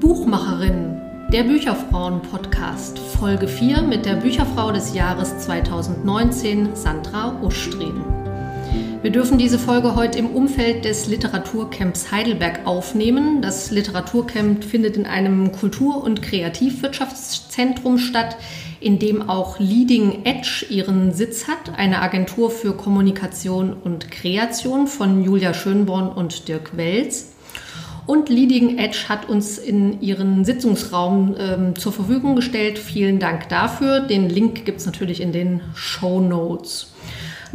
Buchmacherin, der Bücherfrauen-Podcast, Folge 4 mit der Bücherfrau des Jahres 2019, Sandra Ustrin. Wir dürfen diese Folge heute im Umfeld des Literaturcamps Heidelberg aufnehmen. Das Literaturcamp findet in einem Kultur- und Kreativwirtschaftszentrum statt, in dem auch Leading Edge ihren Sitz hat, eine Agentur für Kommunikation und Kreation von Julia Schönborn und Dirk Welz. Und Leading Edge hat uns in ihren Sitzungsraum ähm, zur Verfügung gestellt. Vielen Dank dafür. Den Link gibt es natürlich in den Show Notes.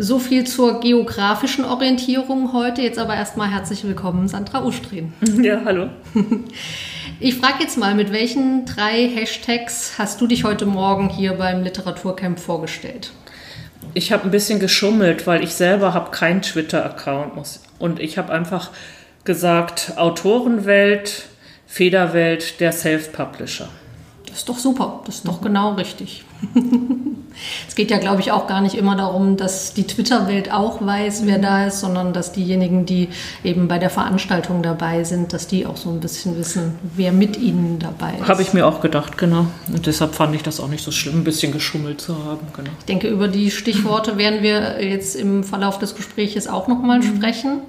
So viel zur geografischen Orientierung heute. Jetzt aber erstmal herzlich willkommen, Sandra Ustrin. Ja, hallo. Ich frage jetzt mal, mit welchen drei Hashtags hast du dich heute Morgen hier beim Literaturcamp vorgestellt? Ich habe ein bisschen geschummelt, weil ich selber habe keinen Twitter-Account und ich habe einfach gesagt, Autorenwelt, Federwelt, der Self-Publisher. Das ist doch super, das ist doch genau richtig. es geht ja, glaube ich, auch gar nicht immer darum, dass die Twitter-Welt auch weiß, wer da ist, sondern dass diejenigen, die eben bei der Veranstaltung dabei sind, dass die auch so ein bisschen wissen, wer mit ihnen dabei ist. Habe ich mir auch gedacht, genau. Und deshalb fand ich das auch nicht so schlimm, ein bisschen geschummelt zu haben. Genau. Ich denke, über die Stichworte werden wir jetzt im Verlauf des Gesprächs auch nochmal mhm. sprechen.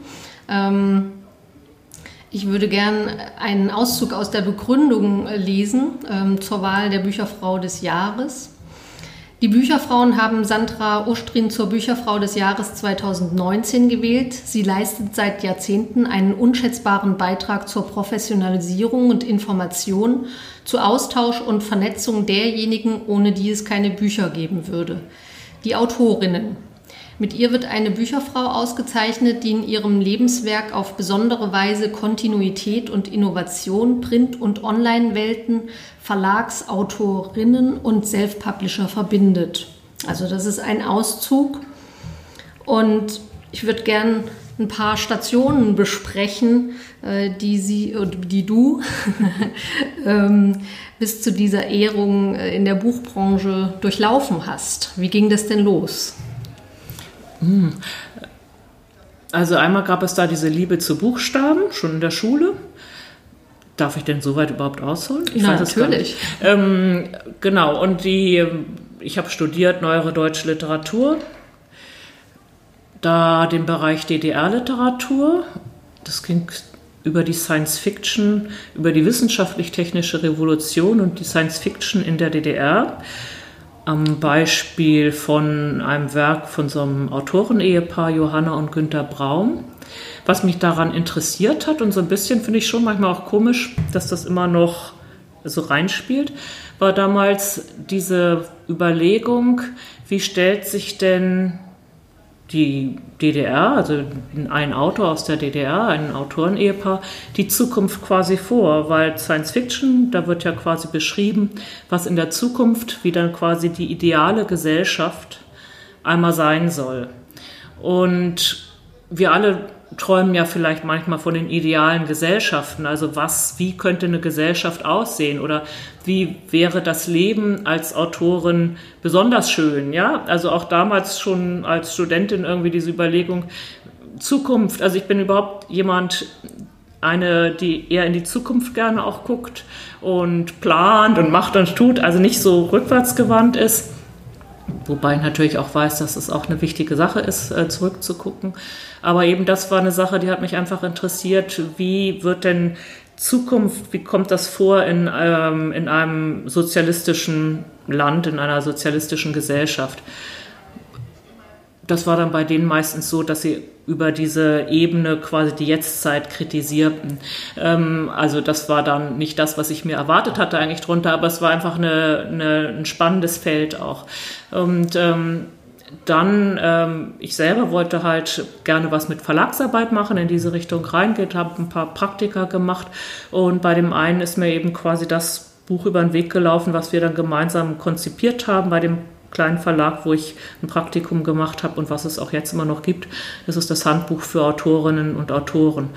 Ähm, ich würde gern einen Auszug aus der Begründung lesen ähm, zur Wahl der Bücherfrau des Jahres. Die Bücherfrauen haben Sandra Ustrin zur Bücherfrau des Jahres 2019 gewählt. Sie leistet seit Jahrzehnten einen unschätzbaren Beitrag zur Professionalisierung und Information, zu Austausch und Vernetzung derjenigen, ohne die es keine Bücher geben würde. Die Autorinnen, mit ihr wird eine Bücherfrau ausgezeichnet, die in ihrem Lebenswerk auf besondere Weise Kontinuität und Innovation, Print- und Online-Welten, Verlagsautorinnen und Self-Publisher verbindet. Also das ist ein Auszug. Und ich würde gern ein paar Stationen besprechen, äh, die sie, die du ähm, bis zu dieser Ehrung äh, in der Buchbranche durchlaufen hast. Wie ging das denn los? Hm. Also einmal gab es da diese Liebe zu Buchstaben, schon in der Schule. Darf ich denn soweit überhaupt ausholen? Ich Na, weiß natürlich. Ähm, genau, und die, ich habe studiert Neuere Deutsche Literatur, da den Bereich DDR-Literatur. Das ging über die Science Fiction, über die wissenschaftlich-technische Revolution und die Science Fiction in der DDR am Beispiel von einem Werk von so einem Autorenehepaar, Johanna und Günter Braun. Was mich daran interessiert hat und so ein bisschen finde ich schon manchmal auch komisch, dass das immer noch so reinspielt, war damals diese Überlegung, wie stellt sich denn die DDR, also ein Autor aus der DDR, ein Autorenehepaar, die Zukunft quasi vor, weil Science Fiction, da wird ja quasi beschrieben, was in der Zukunft, wie dann quasi die ideale Gesellschaft einmal sein soll. Und wir alle träumen ja vielleicht manchmal von den idealen Gesellschaften. Also was, wie könnte eine Gesellschaft aussehen oder wie wäre das Leben als Autorin besonders schön? Ja, also auch damals schon als Studentin irgendwie diese Überlegung Zukunft. Also ich bin überhaupt jemand, eine, die eher in die Zukunft gerne auch guckt und plant und macht und tut, also nicht so rückwärtsgewandt ist. Wobei ich natürlich auch weiß, dass es auch eine wichtige Sache ist, äh, zurückzugucken. Aber eben das war eine Sache, die hat mich einfach interessiert. Wie wird denn Zukunft, wie kommt das vor in, ähm, in einem sozialistischen Land, in einer sozialistischen Gesellschaft? Das war dann bei denen meistens so, dass sie über diese Ebene quasi die Jetztzeit kritisierten. Ähm, also das war dann nicht das, was ich mir erwartet hatte eigentlich drunter, aber es war einfach eine, eine, ein spannendes Feld auch. Und ähm, dann, ähm, ich selber wollte halt gerne was mit Verlagsarbeit machen, in diese Richtung reingeht, habe ein paar Praktika gemacht und bei dem einen ist mir eben quasi das Buch über den Weg gelaufen, was wir dann gemeinsam konzipiert haben bei dem kleinen Verlag, wo ich ein Praktikum gemacht habe und was es auch jetzt immer noch gibt. Das ist das Handbuch für Autorinnen und Autoren.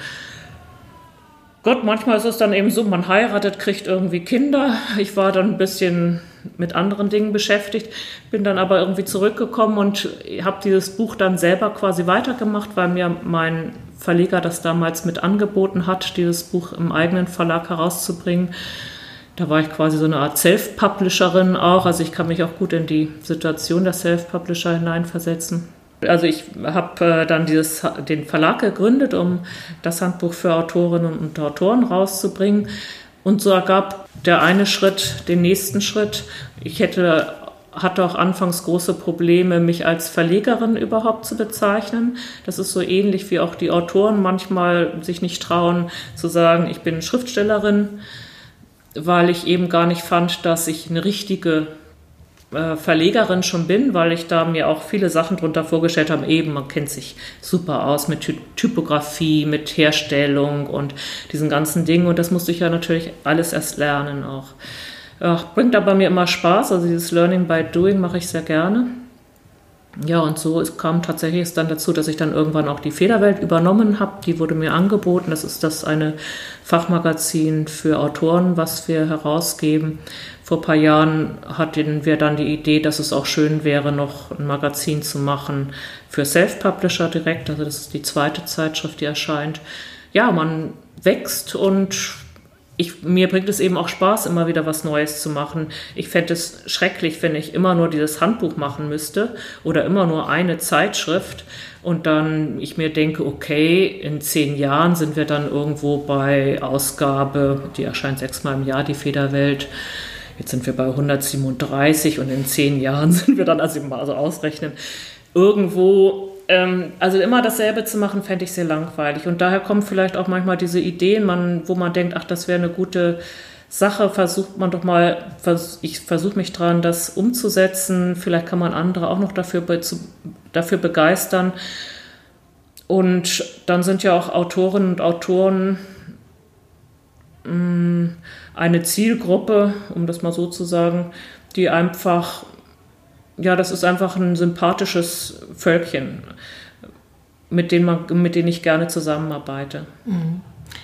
Gott, manchmal ist es dann eben so, man heiratet, kriegt irgendwie Kinder. Ich war dann ein bisschen mit anderen Dingen beschäftigt, bin dann aber irgendwie zurückgekommen und habe dieses Buch dann selber quasi weitergemacht, weil mir mein Verleger das damals mit angeboten hat, dieses Buch im eigenen Verlag herauszubringen. Da war ich quasi so eine Art Self-Publisherin auch, also ich kann mich auch gut in die Situation der Self-Publisher hineinversetzen. Also ich habe äh, dann dieses, den Verlag gegründet, um das Handbuch für Autorinnen und Autoren rauszubringen. Und so ergab der eine Schritt den nächsten Schritt. Ich hätte hatte auch anfangs große Probleme, mich als Verlegerin überhaupt zu bezeichnen. Das ist so ähnlich wie auch die Autoren manchmal sich nicht trauen zu sagen, ich bin Schriftstellerin, weil ich eben gar nicht fand, dass ich eine richtige äh, Verlegerin schon bin, weil ich da mir auch viele Sachen drunter vorgestellt habe. Eben, man kennt sich super aus mit Ty Typografie, mit Herstellung und diesen ganzen Dingen. Und das musste ich ja natürlich alles erst lernen auch. Ja, bringt aber mir immer Spaß. Also dieses Learning by Doing mache ich sehr gerne. Ja, und so es kam tatsächlich es dann dazu, dass ich dann irgendwann auch die Federwelt übernommen habe. Die wurde mir angeboten. Das ist das eine Fachmagazin für Autoren, was wir herausgeben. Vor ein paar Jahren hatten wir dann die Idee, dass es auch schön wäre, noch ein Magazin zu machen für Self-Publisher direkt. Also das ist die zweite Zeitschrift, die erscheint. Ja, man wächst und ich, mir bringt es eben auch Spaß, immer wieder was Neues zu machen. Ich fände es schrecklich, wenn ich immer nur dieses Handbuch machen müsste oder immer nur eine Zeitschrift und dann ich mir denke, okay, in zehn Jahren sind wir dann irgendwo bei Ausgabe, die erscheint sechsmal im Jahr, die Federwelt. Jetzt sind wir bei 137 und in zehn Jahren sind wir dann, also mal so ausrechnen, irgendwo ähm, also immer dasselbe zu machen, fände ich sehr langweilig. Und daher kommen vielleicht auch manchmal diese Ideen, man, wo man denkt, ach, das wäre eine gute Sache, versucht man doch mal, vers ich versuche mich dran, das umzusetzen. Vielleicht kann man andere auch noch dafür, be dafür begeistern. Und dann sind ja auch Autorinnen und Autoren mh, mm, eine Zielgruppe, um das mal so zu sagen, die einfach ja, das ist einfach ein sympathisches Völkchen, mit denen, man, mit denen ich gerne zusammenarbeite. Mhm.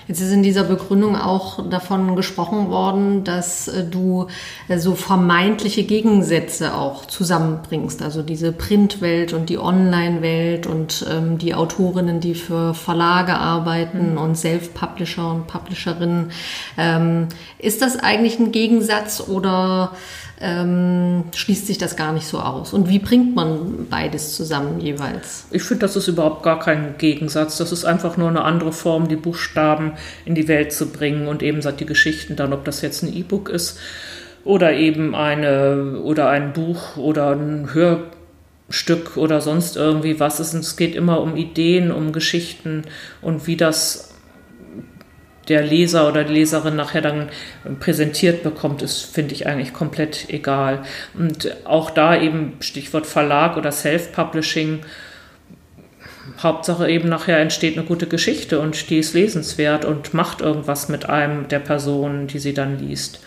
Jetzt ist in dieser Begründung auch davon gesprochen worden, dass äh, du äh, so vermeintliche Gegensätze auch zusammenbringst. Also diese Printwelt und die Online-Welt und ähm, die Autorinnen, die für Verlage arbeiten mhm. und Self-Publisher und Publisherinnen. Ähm, ist das eigentlich ein Gegensatz oder ähm, schließt sich das gar nicht so aus. Und wie bringt man beides zusammen jeweils? Ich finde, das ist überhaupt gar kein Gegensatz. Das ist einfach nur eine andere Form, die Buchstaben in die Welt zu bringen und eben die Geschichten dann, ob das jetzt ein E-Book ist oder eben eine oder ein Buch oder ein Hörstück oder sonst irgendwie was ist. es geht immer um Ideen, um Geschichten und wie das der Leser oder die Leserin nachher dann präsentiert bekommt, ist, finde ich eigentlich komplett egal. Und auch da eben Stichwort Verlag oder Self-Publishing. Hauptsache eben nachher entsteht eine gute Geschichte und die ist lesenswert und macht irgendwas mit einem der Personen, die sie dann liest.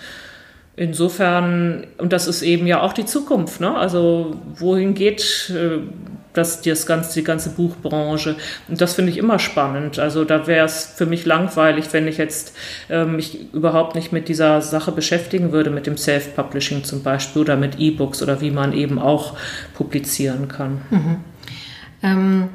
Insofern, und das ist eben ja auch die Zukunft, ne? Also wohin geht äh, das, das ganze, die ganze Buchbranche? Und das finde ich immer spannend. Also da wäre es für mich langweilig, wenn ich jetzt äh, mich überhaupt nicht mit dieser Sache beschäftigen würde, mit dem Self-Publishing zum Beispiel oder mit E-Books oder wie man eben auch publizieren kann. Mhm. Ähm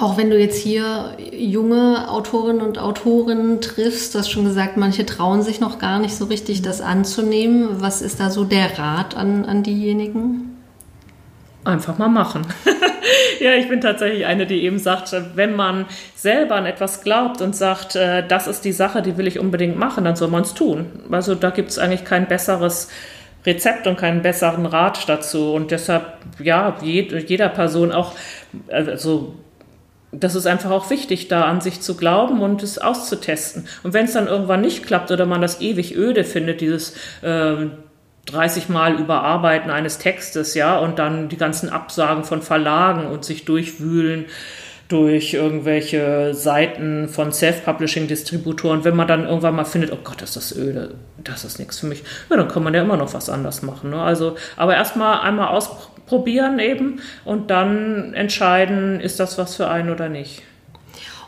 auch wenn du jetzt hier junge Autorinnen und Autoren triffst, du hast schon gesagt, manche trauen sich noch gar nicht so richtig, das anzunehmen. Was ist da so der Rat an, an diejenigen? Einfach mal machen. ja, ich bin tatsächlich eine, die eben sagt, wenn man selber an etwas glaubt und sagt, äh, das ist die Sache, die will ich unbedingt machen, dann soll man es tun. Also da gibt es eigentlich kein besseres Rezept und keinen besseren Rat dazu. Und deshalb, ja, jeder Person auch, also das ist einfach auch wichtig, da an sich zu glauben und es auszutesten. Und wenn es dann irgendwann nicht klappt oder man das ewig öde findet, dieses äh, 30 Mal überarbeiten eines Textes, ja, und dann die ganzen Absagen von Verlagen und sich durchwühlen durch irgendwelche Seiten von Self-Publishing-Distributoren, wenn man dann irgendwann mal findet, oh Gott, ist das öde, das ist nichts für mich, ja, dann kann man ja immer noch was anders machen. Ne? Also, aber erstmal einmal ausprobieren probieren eben und dann entscheiden, ist das was für einen oder nicht.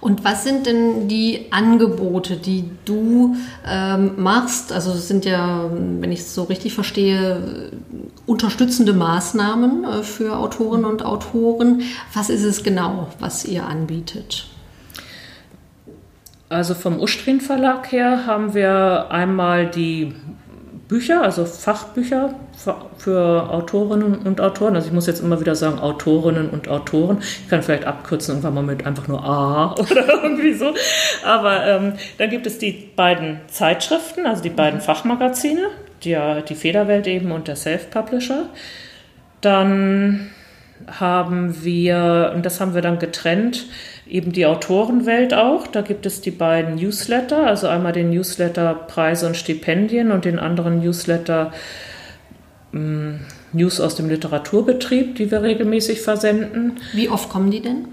Und was sind denn die Angebote, die du ähm, machst? Also es sind ja, wenn ich es so richtig verstehe, unterstützende Maßnahmen äh, für Autorinnen und Autoren. Was ist es genau, was ihr anbietet? Also vom Ustrin Verlag her haben wir einmal die Bücher, also Fachbücher für Autorinnen und Autoren. Also ich muss jetzt immer wieder sagen Autorinnen und Autoren. Ich kann vielleicht abkürzen irgendwann mal mit einfach nur A oder irgendwie so. Aber ähm, dann gibt es die beiden Zeitschriften, also die beiden Fachmagazine, die, die Federwelt eben und der Self-Publisher. Dann haben wir, und das haben wir dann getrennt, eben die Autorenwelt auch. Da gibt es die beiden Newsletter, also einmal den Newsletter Preise und Stipendien und den anderen Newsletter ähm, News aus dem Literaturbetrieb, die wir regelmäßig versenden. Wie oft kommen die denn?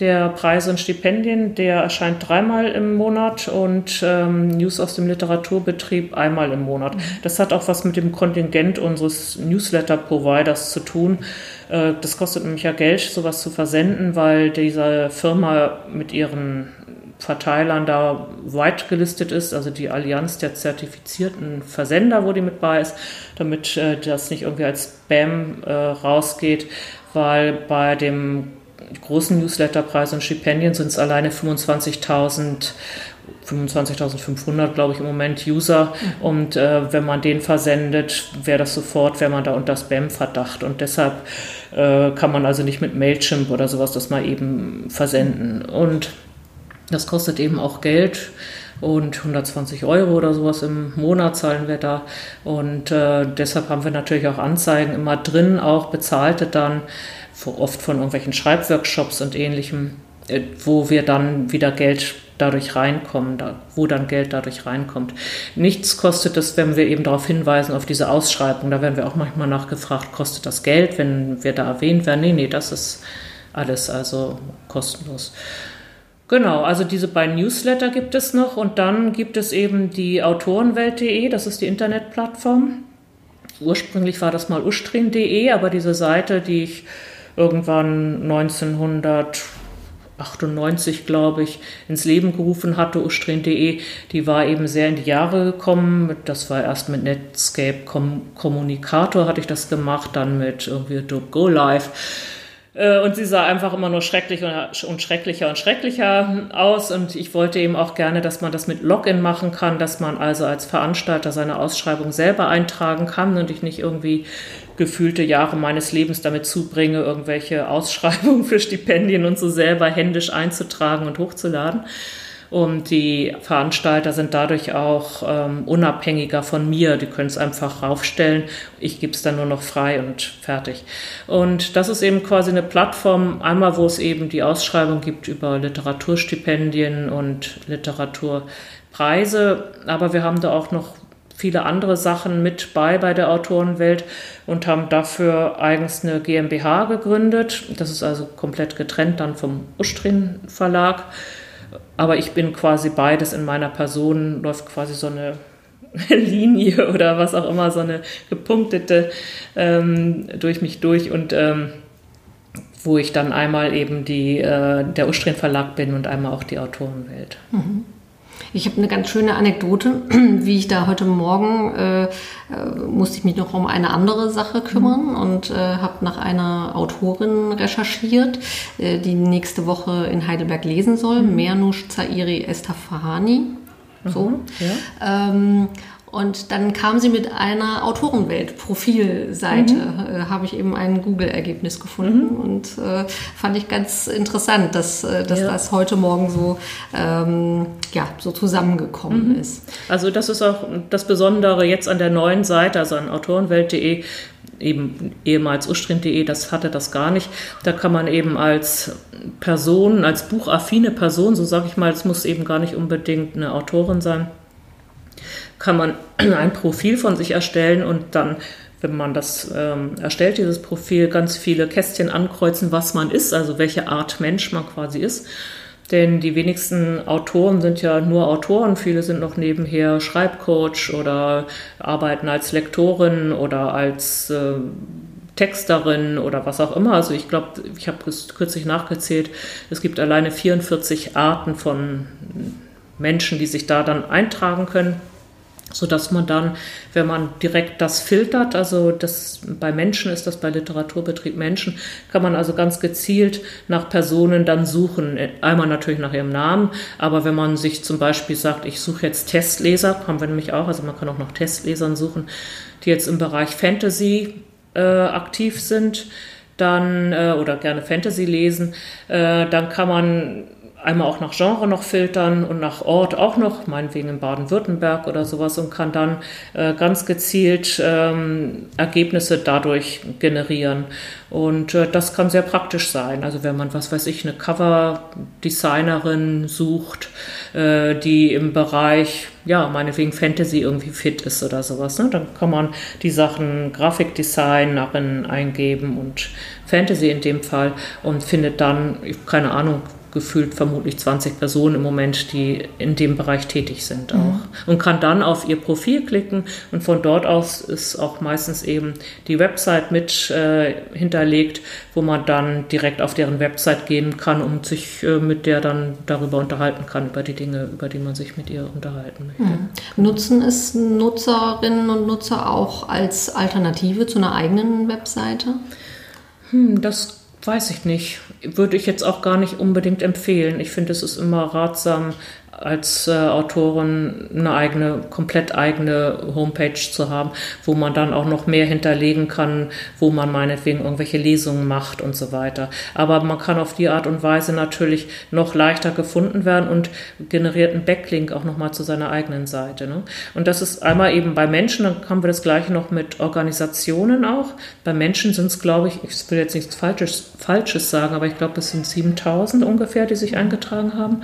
Der Preise und Stipendien, der erscheint dreimal im Monat und ähm, News aus dem Literaturbetrieb einmal im Monat. Mhm. Das hat auch was mit dem Kontingent unseres Newsletter-Providers zu tun. Äh, das kostet nämlich ja Geld, sowas zu versenden, weil diese Firma mit ihren Verteilern da weit gelistet ist, also die Allianz der zertifizierten Versender, wo die mit bei ist, damit äh, das nicht irgendwie als Spam äh, rausgeht, weil bei dem großen Newsletterpreis und Stipendien sind es alleine 25.000 25.500, glaube ich, im Moment User. Und äh, wenn man den versendet, wäre das sofort, wäre man da unter Spam-Verdacht. Und deshalb äh, kann man also nicht mit Mailchimp oder sowas das mal eben versenden. Und das kostet eben auch Geld und 120 Euro oder sowas im Monat zahlen wir da. Und äh, deshalb haben wir natürlich auch Anzeigen immer drin, auch bezahlte dann, oft von irgendwelchen Schreibworkshops und ähnlichem, äh, wo wir dann wieder Geld dadurch reinkommen, da, wo dann Geld dadurch reinkommt. Nichts kostet es, wenn wir eben darauf hinweisen, auf diese Ausschreibung. Da werden wir auch manchmal nachgefragt, kostet das Geld, wenn wir da erwähnt werden? Nee, nee, das ist alles also kostenlos. Genau, also diese beiden Newsletter gibt es noch und dann gibt es eben die Autorenwelt.de, das ist die Internetplattform. Ursprünglich war das mal ustrin.de, aber diese Seite, die ich irgendwann 1900 98, glaube ich, ins Leben gerufen hatte, ustrin.de, die war eben sehr in die Jahre gekommen. Das war erst mit Netscape Kommunikator hatte ich das gemacht, dann mit irgendwie Adobe Go Live äh, und sie sah einfach immer nur schrecklicher und schrecklicher und schrecklicher aus. Und ich wollte eben auch gerne, dass man das mit Login machen kann, dass man also als Veranstalter seine Ausschreibung selber eintragen kann und ich nicht irgendwie gefühlte Jahre meines Lebens damit zubringe, irgendwelche Ausschreibungen für Stipendien und so selber händisch einzutragen und hochzuladen. Und die Veranstalter sind dadurch auch ähm, unabhängiger von mir. Die können es einfach raufstellen. Ich gebe es dann nur noch frei und fertig. Und das ist eben quasi eine Plattform, einmal wo es eben die Ausschreibung gibt über Literaturstipendien und Literaturpreise. Aber wir haben da auch noch viele andere Sachen mit bei bei der Autorenwelt und haben dafür eigens eine GmbH gegründet. Das ist also komplett getrennt dann vom Ustrin Verlag. Aber ich bin quasi beides in meiner Person, läuft quasi so eine Linie oder was auch immer, so eine gepunktete ähm, durch mich durch und ähm, wo ich dann einmal eben die, äh, der Ustrin Verlag bin und einmal auch die Autorenwelt. Mhm. Ich habe eine ganz schöne Anekdote, wie ich da heute Morgen äh, äh, musste ich mich noch um eine andere Sache kümmern mhm. und äh, habe nach einer Autorin recherchiert, äh, die nächste Woche in Heidelberg lesen soll, mhm. Mernush Zairi Estafahani. So. Mhm, ja. Ähm, und dann kam sie mit einer Autorenwelt-Profilseite, mhm. äh, habe ich eben ein Google-Ergebnis gefunden mhm. und äh, fand ich ganz interessant, dass, äh, dass ja. das heute Morgen so, ähm, ja, so zusammengekommen mhm. ist. Also das ist auch das Besondere jetzt an der neuen Seite, also an autorenwelt.de, eben ehemals ustrin.de, das hatte das gar nicht. Da kann man eben als Person, als buchaffine Person, so sage ich mal, es muss eben gar nicht unbedingt eine Autorin sein, kann man ein Profil von sich erstellen und dann, wenn man das ähm, erstellt, dieses Profil, ganz viele Kästchen ankreuzen, was man ist, also welche Art Mensch man quasi ist. Denn die wenigsten Autoren sind ja nur Autoren, viele sind noch nebenher Schreibcoach oder arbeiten als Lektorin oder als äh, Texterin oder was auch immer. Also ich glaube, ich habe kürzlich nachgezählt, es gibt alleine 44 Arten von Menschen, die sich da dann eintragen können sodass man dann, wenn man direkt das filtert, also das bei Menschen ist das bei Literaturbetrieb Menschen, kann man also ganz gezielt nach Personen dann suchen. Einmal natürlich nach ihrem Namen, aber wenn man sich zum Beispiel sagt, ich suche jetzt Testleser, haben wir nämlich auch, also man kann auch nach Testlesern suchen, die jetzt im Bereich Fantasy äh, aktiv sind, dann äh, oder gerne Fantasy lesen, äh, dann kann man einmal auch nach Genre noch filtern und nach Ort auch noch, meinetwegen in Baden-Württemberg oder sowas und kann dann äh, ganz gezielt ähm, Ergebnisse dadurch generieren. Und äh, das kann sehr praktisch sein. Also wenn man, was weiß ich, eine Cover-Designerin sucht, äh, die im Bereich, ja, meinetwegen Fantasy irgendwie fit ist oder sowas, ne? dann kann man die Sachen Grafikdesignerin eingeben und Fantasy in dem Fall und findet dann, keine Ahnung, gefühlt vermutlich 20 Personen im Moment, die in dem Bereich tätig sind auch. Mhm. Und kann dann auf ihr Profil klicken und von dort aus ist auch meistens eben die Website mit äh, hinterlegt, wo man dann direkt auf deren Website gehen kann und sich äh, mit der dann darüber unterhalten kann, über die Dinge, über die man sich mit ihr unterhalten möchte. Mhm. Nutzen es Nutzerinnen und Nutzer auch als Alternative zu einer eigenen Webseite? Hm, das Weiß ich nicht. Würde ich jetzt auch gar nicht unbedingt empfehlen. Ich finde, es ist immer ratsam, als äh, Autorin eine eigene, komplett eigene Homepage zu haben, wo man dann auch noch mehr hinterlegen kann, wo man meinetwegen irgendwelche Lesungen macht und so weiter. Aber man kann auf die Art und Weise natürlich noch leichter gefunden werden und generiert einen Backlink auch nochmal zu seiner eigenen Seite. Ne? Und das ist einmal eben bei Menschen, dann haben wir das gleiche noch mit Organisationen auch. Bei Menschen sind es, glaube ich, ich will jetzt nichts Falsches, Falsches sagen, aber ich glaube, es sind 7000 ungefähr, die sich eingetragen haben.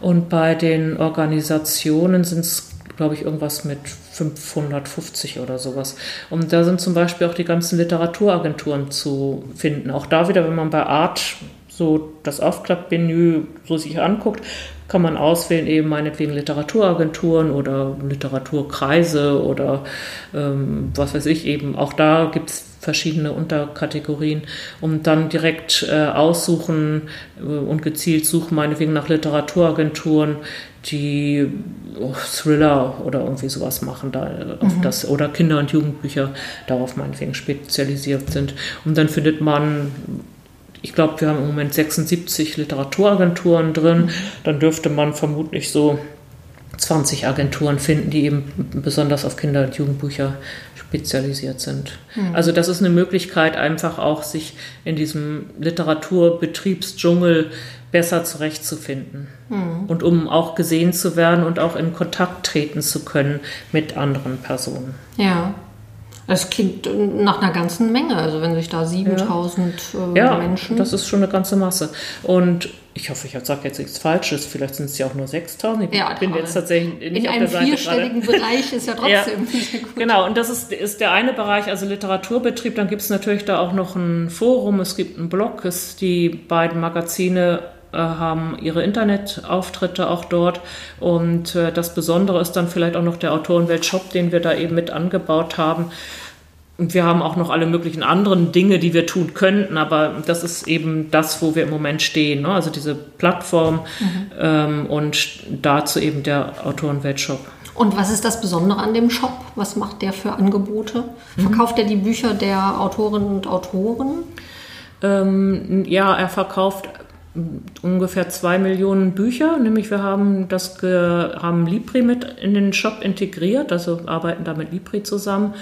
Und bei den Organisationen sind es, glaube ich, irgendwas mit 550 oder sowas. Und da sind zum Beispiel auch die ganzen Literaturagenturen zu finden. Auch da wieder, wenn man bei Art so das Aufklappmenü so sich anguckt, kann man auswählen, eben meinetwegen Literaturagenturen oder Literaturkreise oder ähm, was weiß ich eben. Auch da gibt es verschiedene Unterkategorien und dann direkt äh, aussuchen äh, und gezielt suchen, meinetwegen nach Literaturagenturen, die oh, Thriller oder irgendwie sowas machen, da äh, mhm. das, oder Kinder- und Jugendbücher darauf meinetwegen spezialisiert sind. Und dann findet man ich glaube, wir haben im Moment 76 Literaturagenturen drin. Mhm. Dann dürfte man vermutlich so 20 Agenturen finden, die eben besonders auf Kinder- und Jugendbücher spezialisiert sind. Mhm. Also das ist eine Möglichkeit, einfach auch sich in diesem Literaturbetriebsdschungel besser zurechtzufinden. Mhm. Und um auch gesehen zu werden und auch in Kontakt treten zu können mit anderen Personen. Ja. Es klingt nach einer ganzen Menge, also wenn sich da 7000 ja. Äh, ja, Menschen. Das ist schon eine ganze Masse. Und ich hoffe, ich sage jetzt nichts Falsches, vielleicht sind es ja auch nur 6000. Ich ja, bin jetzt tatsächlich nicht in auf der Seite vierstelligen gerade. Bereich ist ja trotzdem. ja, genau, und das ist, ist der eine Bereich, also Literaturbetrieb. Dann gibt es natürlich da auch noch ein Forum, es gibt einen Blog, es, die beiden Magazine äh, haben ihre Internetauftritte auch dort. Und äh, das Besondere ist dann vielleicht auch noch der Autorenwelt-Shop, den wir da eben mit angebaut haben. Und wir haben auch noch alle möglichen anderen Dinge, die wir tun könnten, aber das ist eben das, wo wir im Moment stehen. Ne? Also diese Plattform mhm. ähm, und dazu eben der Autorenwelt-Shop. Und was ist das Besondere an dem Shop? Was macht der für Angebote? Mhm. Verkauft er die Bücher der Autorinnen und Autoren? Ähm, ja, er verkauft ungefähr zwei Millionen Bücher, nämlich wir haben das haben Libri mit in den Shop integriert, also arbeiten da mit Libri zusammen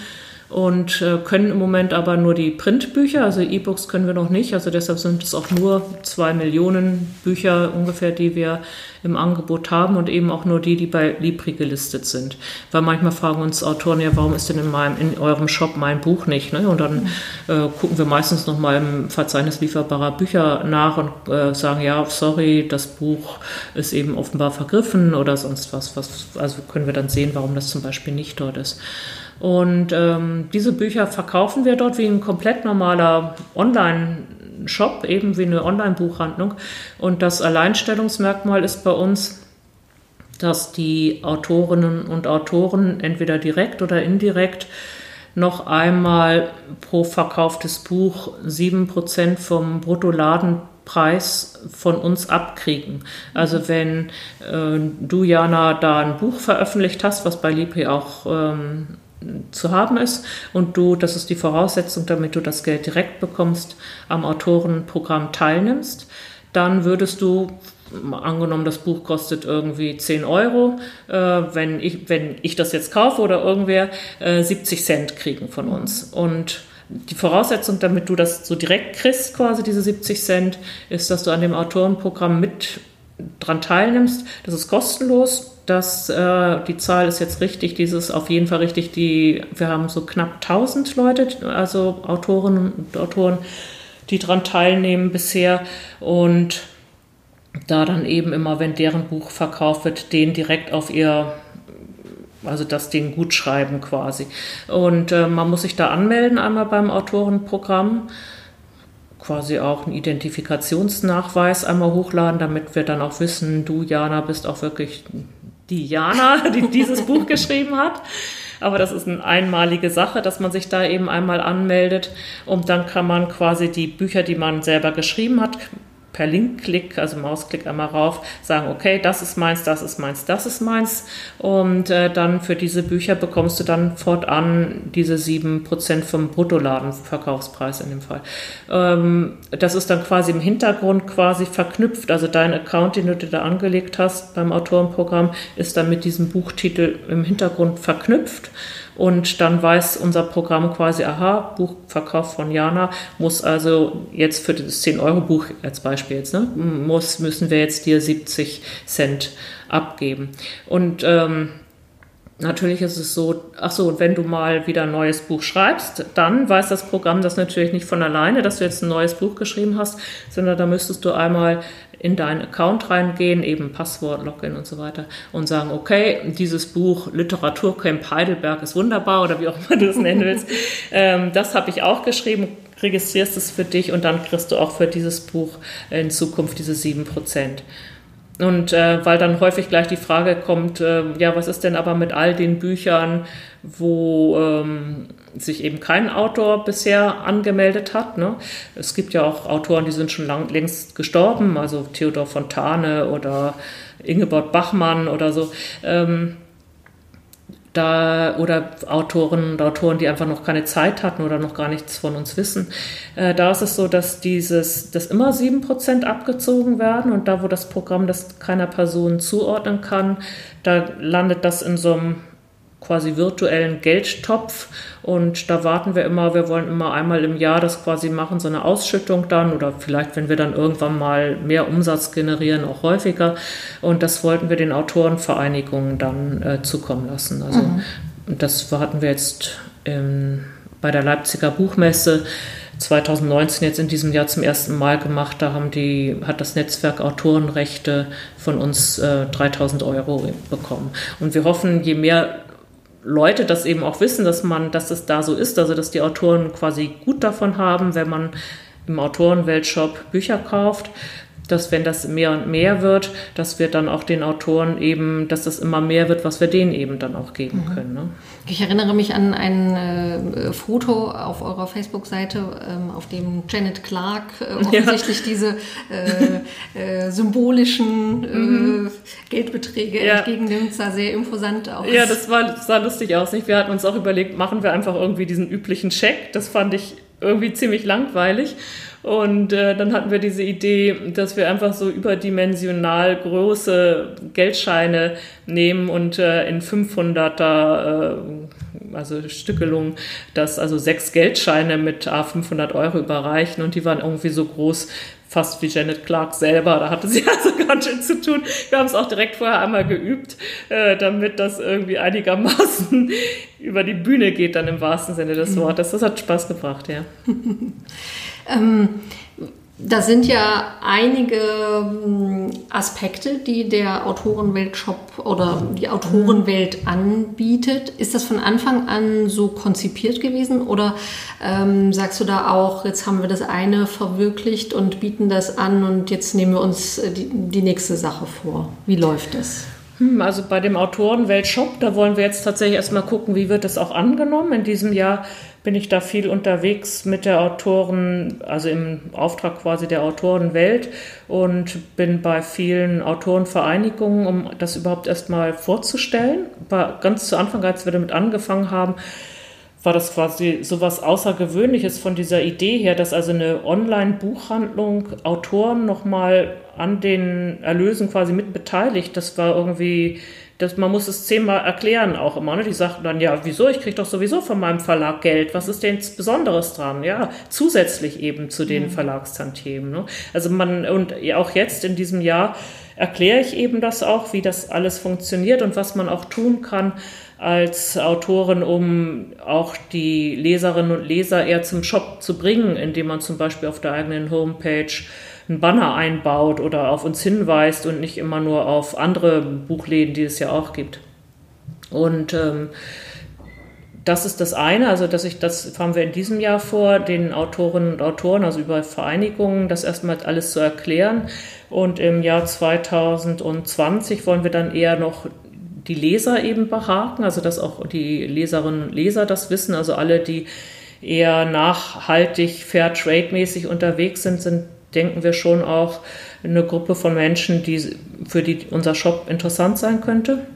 und äh, können im Moment aber nur die Printbücher, also E-Books können wir noch nicht, also deshalb sind es auch nur zwei Millionen Bücher ungefähr, die wir im Angebot haben und eben auch nur die, die bei Libri gelistet sind. Weil manchmal fragen uns Autoren ja, warum ist denn in, meinem, in eurem Shop mein Buch nicht? Ne? Und dann äh, gucken wir meistens noch mal im Verzeichnis lieferbarer Bücher nach und äh, sagen, ja, sorry, das Buch ist eben offenbar vergriffen oder sonst was. was also können wir dann sehen, warum das zum Beispiel nicht dort ist. Und ähm, diese Bücher verkaufen wir dort wie ein komplett normaler Online-Shop, eben wie eine Online-Buchhandlung. Und das Alleinstellungsmerkmal ist bei uns, dass die Autorinnen und Autoren entweder direkt oder indirekt noch einmal pro verkauftes Buch 7% vom Bruttoladenpreis von uns abkriegen. Also wenn äh, du, Jana, da ein Buch veröffentlicht hast, was bei Libri auch ähm, zu haben ist und du, das ist die Voraussetzung, damit du das Geld direkt bekommst, am Autorenprogramm teilnimmst, dann würdest du angenommen, das Buch kostet irgendwie 10 Euro, äh, wenn, ich, wenn ich das jetzt kaufe oder irgendwer, äh, 70 Cent kriegen von uns. Und die Voraussetzung, damit du das so direkt kriegst, quasi diese 70 Cent, ist, dass du an dem Autorenprogramm mit dran teilnimmst. Das ist kostenlos. Das, äh, die Zahl ist jetzt richtig, dieses auf jeden Fall richtig. Die, wir haben so knapp 1000 Leute, also Autorinnen und Autoren, die dran teilnehmen bisher. Und da dann eben immer, wenn deren Buch verkauft wird, den direkt auf ihr, also das Ding gut schreiben quasi. Und äh, man muss sich da anmelden einmal beim Autorenprogramm, quasi auch einen Identifikationsnachweis einmal hochladen, damit wir dann auch wissen, du Jana bist auch wirklich die Jana, die dieses Buch geschrieben hat. Aber das ist eine einmalige Sache, dass man sich da eben einmal anmeldet und dann kann man quasi die Bücher, die man selber geschrieben hat, per Linkklick, also Mausklick einmal rauf, sagen, okay, das ist meins, das ist meins, das ist meins. Und äh, dann für diese Bücher bekommst du dann fortan diese 7% vom Bruttoladenverkaufspreis in dem Fall. Ähm, das ist dann quasi im Hintergrund quasi verknüpft. Also dein Account, den du dir da angelegt hast beim Autorenprogramm, ist dann mit diesem Buchtitel im Hintergrund verknüpft. Und dann weiß unser Programm quasi, aha, Buchverkauf von Jana muss also jetzt für das 10-Euro-Buch als Beispiel jetzt, ne, muss, müssen wir jetzt dir 70 Cent abgeben. Und ähm, Natürlich ist es so, ach so, wenn du mal wieder ein neues Buch schreibst, dann weiß das Programm das natürlich nicht von alleine, dass du jetzt ein neues Buch geschrieben hast, sondern da müsstest du einmal in deinen Account reingehen, eben Passwort, Login und so weiter und sagen, okay, dieses Buch Literaturcamp Heidelberg ist wunderbar oder wie auch immer du es nennen willst, ähm, das habe ich auch geschrieben, registrierst es für dich und dann kriegst du auch für dieses Buch in Zukunft diese 7%. Und äh, weil dann häufig gleich die Frage kommt, äh, ja, was ist denn aber mit all den Büchern, wo ähm, sich eben kein Autor bisher angemeldet hat? Ne? Es gibt ja auch Autoren, die sind schon lang, längst gestorben, also Theodor Fontane oder Ingeborg Bachmann oder so. Ähm, da oder Autoren und Autoren, die einfach noch keine Zeit hatten oder noch gar nichts von uns wissen. Äh, da ist es so, dass dieses, dass immer 7% abgezogen werden und da, wo das Programm das keiner Person zuordnen kann, da landet das in so einem quasi virtuellen Geldtopf und da warten wir immer, wir wollen immer einmal im Jahr das quasi machen, so eine Ausschüttung dann oder vielleicht, wenn wir dann irgendwann mal mehr Umsatz generieren, auch häufiger und das wollten wir den Autorenvereinigungen dann äh, zukommen lassen. Also mhm. das hatten wir jetzt ähm, bei der Leipziger Buchmesse 2019 jetzt in diesem Jahr zum ersten Mal gemacht. Da haben die, hat das Netzwerk Autorenrechte von uns äh, 3000 Euro bekommen. Und wir hoffen, je mehr Leute das eben auch wissen, dass man, dass es da so ist, also dass die Autoren quasi gut davon haben, wenn man im Autorenweltshop Bücher kauft, dass wenn das mehr und mehr wird, dass wir dann auch den Autoren eben, dass das immer mehr wird, was wir denen eben dann auch geben mhm. können. Ne? Ich erinnere mich an ein äh, Foto auf eurer Facebook-Seite, ähm, auf dem Janet Clark äh, offensichtlich ja. diese äh, äh symbolischen äh, mhm. Geldbeträge ja. entgegennimmt, sah sehr imposant aus. Ja, das war, das sah lustig aus. Nicht? Wir hatten uns auch überlegt, machen wir einfach irgendwie diesen üblichen Scheck. Das fand ich irgendwie ziemlich langweilig. Und äh, dann hatten wir diese Idee, dass wir einfach so überdimensional große Geldscheine nehmen und äh, in 500er, äh, also Stückelung, das also sechs Geldscheine mit A 500 Euro überreichen und die waren irgendwie so groß, fast wie Janet Clark selber. Da hatte sie also ganz schön zu tun. Wir haben es auch direkt vorher einmal geübt, äh, damit das irgendwie einigermaßen über die Bühne geht, dann im wahrsten Sinne des mhm. Wortes. Das hat Spaß gebracht, ja. ähm, da sind ja einige hm, Aspekte, die der Autorenwelt-Shop oder die Autorenwelt anbietet. Ist das von Anfang an so konzipiert gewesen oder ähm, sagst du da auch, jetzt haben wir das eine verwirklicht und bieten das an und jetzt nehmen wir uns äh, die, die nächste Sache vor? Wie läuft das? Hm, also bei dem Autorenwelt-Shop, da wollen wir jetzt tatsächlich erstmal gucken, wie wird das auch angenommen. In diesem Jahr bin ich da viel unterwegs mit der Autoren, also im Auftrag quasi der Autorenwelt und bin bei vielen Autorenvereinigungen, um das überhaupt erstmal vorzustellen. War ganz zu Anfang, als wir damit angefangen haben, war das quasi so was Außergewöhnliches von dieser Idee her, dass also eine Online-Buchhandlung Autoren nochmal an den Erlösen quasi mit beteiligt. Das war irgendwie das, man muss es zehnmal erklären auch immer. Ne? Die sagten dann, ja, wieso? Ich kriege doch sowieso von meinem Verlag Geld. Was ist denn Besonderes dran? Ja, zusätzlich eben zu den mhm. Verlagstantiemen. Ne? Also man, und auch jetzt in diesem Jahr erkläre ich eben das auch, wie das alles funktioniert und was man auch tun kann als Autorin, um auch die Leserinnen und Leser eher zum Shop zu bringen, indem man zum Beispiel auf der eigenen Homepage einen Banner einbaut oder auf uns hinweist und nicht immer nur auf andere Buchläden, die es ja auch gibt. Und ähm, das ist das eine, also dass ich das haben wir in diesem Jahr vor, den Autorinnen und Autoren, also über Vereinigungen, das erstmal alles zu erklären. Und im Jahr 2020 wollen wir dann eher noch die Leser eben behaken, also dass auch die Leserinnen und Leser das wissen, also alle, die eher nachhaltig, fair trade-mäßig unterwegs sind, sind denken wir schon auch eine Gruppe von Menschen, die, für die unser Shop interessant sein könnte.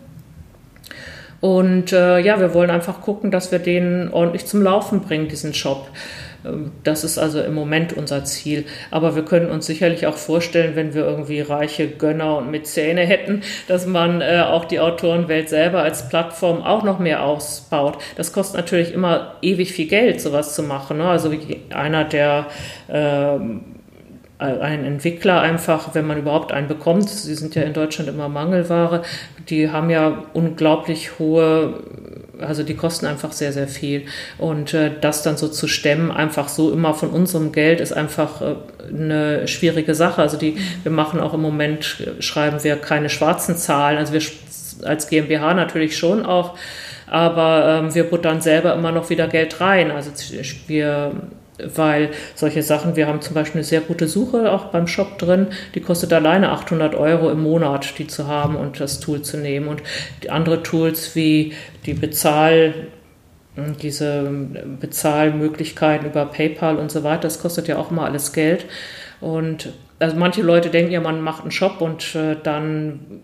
Und äh, ja, wir wollen einfach gucken, dass wir den ordentlich zum Laufen bringen, diesen Shop. Ähm, das ist also im Moment unser Ziel. Aber wir können uns sicherlich auch vorstellen, wenn wir irgendwie reiche Gönner und Mäzene hätten, dass man äh, auch die Autorenwelt selber als Plattform auch noch mehr ausbaut. Das kostet natürlich immer ewig viel Geld, sowas zu machen. Ne? Also einer der äh, ein Entwickler einfach, wenn man überhaupt einen bekommt, sie sind ja in Deutschland immer Mangelware, die haben ja unglaublich hohe, also die kosten einfach sehr, sehr viel. Und äh, das dann so zu stemmen, einfach so immer von unserem Geld, ist einfach äh, eine schwierige Sache. Also die, wir machen auch im Moment, schreiben wir keine schwarzen Zahlen, also wir als GmbH natürlich schon auch, aber ähm, wir buttern selber immer noch wieder Geld rein. Also wir weil solche Sachen, wir haben zum Beispiel eine sehr gute Suche auch beim Shop drin, die kostet alleine 800 Euro im Monat, die zu haben und das Tool zu nehmen. Und andere Tools wie die Bezahl, diese Bezahlmöglichkeiten über PayPal und so weiter, das kostet ja auch immer alles Geld. Und also manche Leute denken ja, man macht einen Shop und äh, dann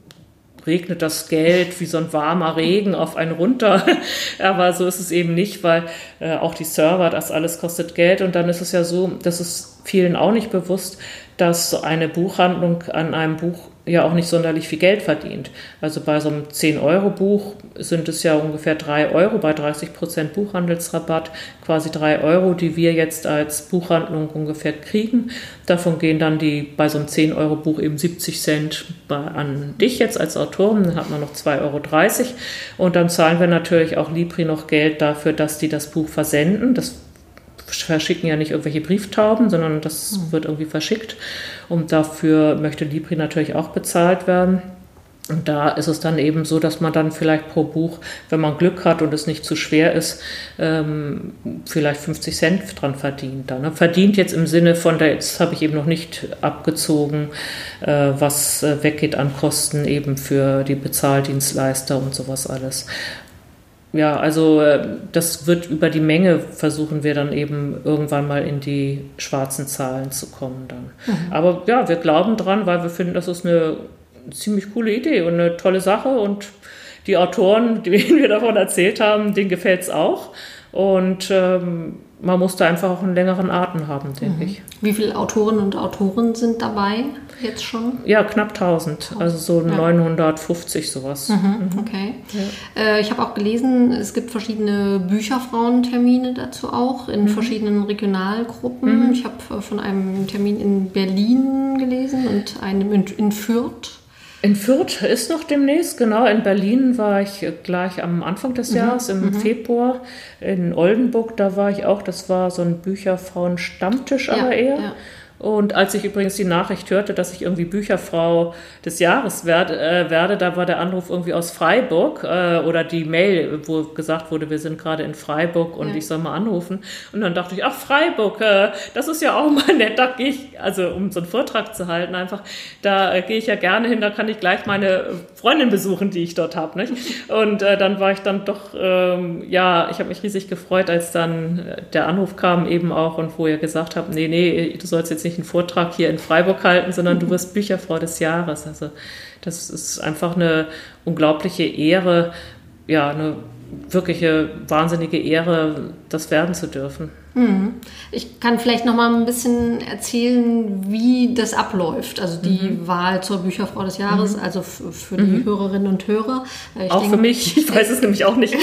regnet das Geld wie so ein warmer Regen auf einen runter. Aber so ist es eben nicht, weil äh, auch die Server, das alles kostet Geld. Und dann ist es ja so, das ist vielen auch nicht bewusst, dass eine Buchhandlung an einem Buch ja auch nicht sonderlich viel Geld verdient. Also bei so einem 10-Euro-Buch sind es ja ungefähr 3 Euro bei 30 Prozent Buchhandelsrabatt, quasi 3 Euro, die wir jetzt als Buchhandlung ungefähr kriegen. Davon gehen dann die bei so einem 10-Euro-Buch eben 70 Cent bei, an dich jetzt als Autorin, dann hat man noch 2,30 Euro. Und dann zahlen wir natürlich auch Libri noch Geld dafür, dass die das Buch versenden. Das verschicken ja nicht irgendwelche Brieftauben, sondern das mhm. wird irgendwie verschickt. Und dafür möchte Libri natürlich auch bezahlt werden. Und da ist es dann eben so, dass man dann vielleicht pro Buch, wenn man Glück hat und es nicht zu schwer ist, ähm, vielleicht 50 Cent dran verdient. Dann, ne? Verdient jetzt im Sinne von, da jetzt habe ich eben noch nicht abgezogen, äh, was äh, weggeht an Kosten eben für die Bezahldienstleister und sowas alles ja, also äh, das wird über die Menge versuchen wir dann eben irgendwann mal in die schwarzen Zahlen zu kommen dann. Mhm. Aber ja, wir glauben dran, weil wir finden, das ist eine ziemlich coole Idee und eine tolle Sache und die Autoren, denen wir davon erzählt haben, denen gefällt es auch. Und ähm, man muss da einfach auch einen längeren Atem haben, denke mhm. ich. Wie viele Autorinnen und Autoren sind dabei jetzt schon? Ja, knapp 1000, also so ja. 950 sowas. Mhm, mhm, okay. Ja. Äh, ich habe auch gelesen, es gibt verschiedene Bücherfrauentermine dazu auch in mhm. verschiedenen Regionalgruppen. Mhm. Ich habe von einem Termin in Berlin gelesen und einem in, in Fürth. In Fürth ist noch demnächst, genau. In Berlin war ich gleich am Anfang des mhm. Jahres, im mhm. Februar. In Oldenburg, da war ich auch. Das war so ein Bücherfrauen-Stammtisch, aber ja, eher. Ja. Und als ich übrigens die Nachricht hörte, dass ich irgendwie Bücherfrau des Jahres werde, äh, werde da war der Anruf irgendwie aus Freiburg äh, oder die Mail, wo gesagt wurde, wir sind gerade in Freiburg und ja. ich soll mal anrufen. Und dann dachte ich, ach Freiburg, äh, das ist ja auch mal nett, da gehe ich, also um so einen Vortrag zu halten einfach, da äh, gehe ich ja gerne hin, da kann ich gleich meine Freundin besuchen, die ich dort habe. Und äh, dann war ich dann doch, ähm, ja, ich habe mich riesig gefreut, als dann der Anruf kam eben auch und wo ihr gesagt habt, nee, nee, du sollst jetzt nicht einen Vortrag hier in Freiburg halten, sondern du wirst Bücherfrau des Jahres. Also das ist einfach eine unglaubliche Ehre, ja, eine wirkliche wahnsinnige Ehre, das werden zu dürfen. Hm. Ich kann vielleicht noch mal ein bisschen erzählen, wie das abläuft. Also die mhm. Wahl zur Bücherfrau des Jahres, mhm. also für die mhm. Hörerinnen und Hörer. Ich auch denke, für mich, ich weiß es nämlich auch nicht.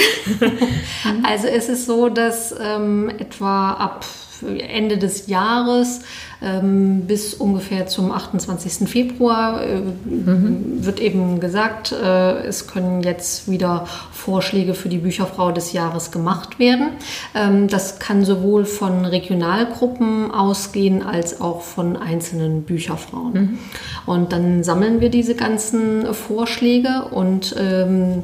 also es ist so, dass ähm, etwa ab Ende des Jahres ähm, bis ungefähr zum 28. Februar äh, mhm. wird eben gesagt, äh, es können jetzt wieder Vorschläge für die Bücherfrau des Jahres gemacht werden. Ähm, das kann sowohl von Regionalgruppen ausgehen als auch von einzelnen Bücherfrauen. Mhm. Und dann sammeln wir diese ganzen Vorschläge und ähm,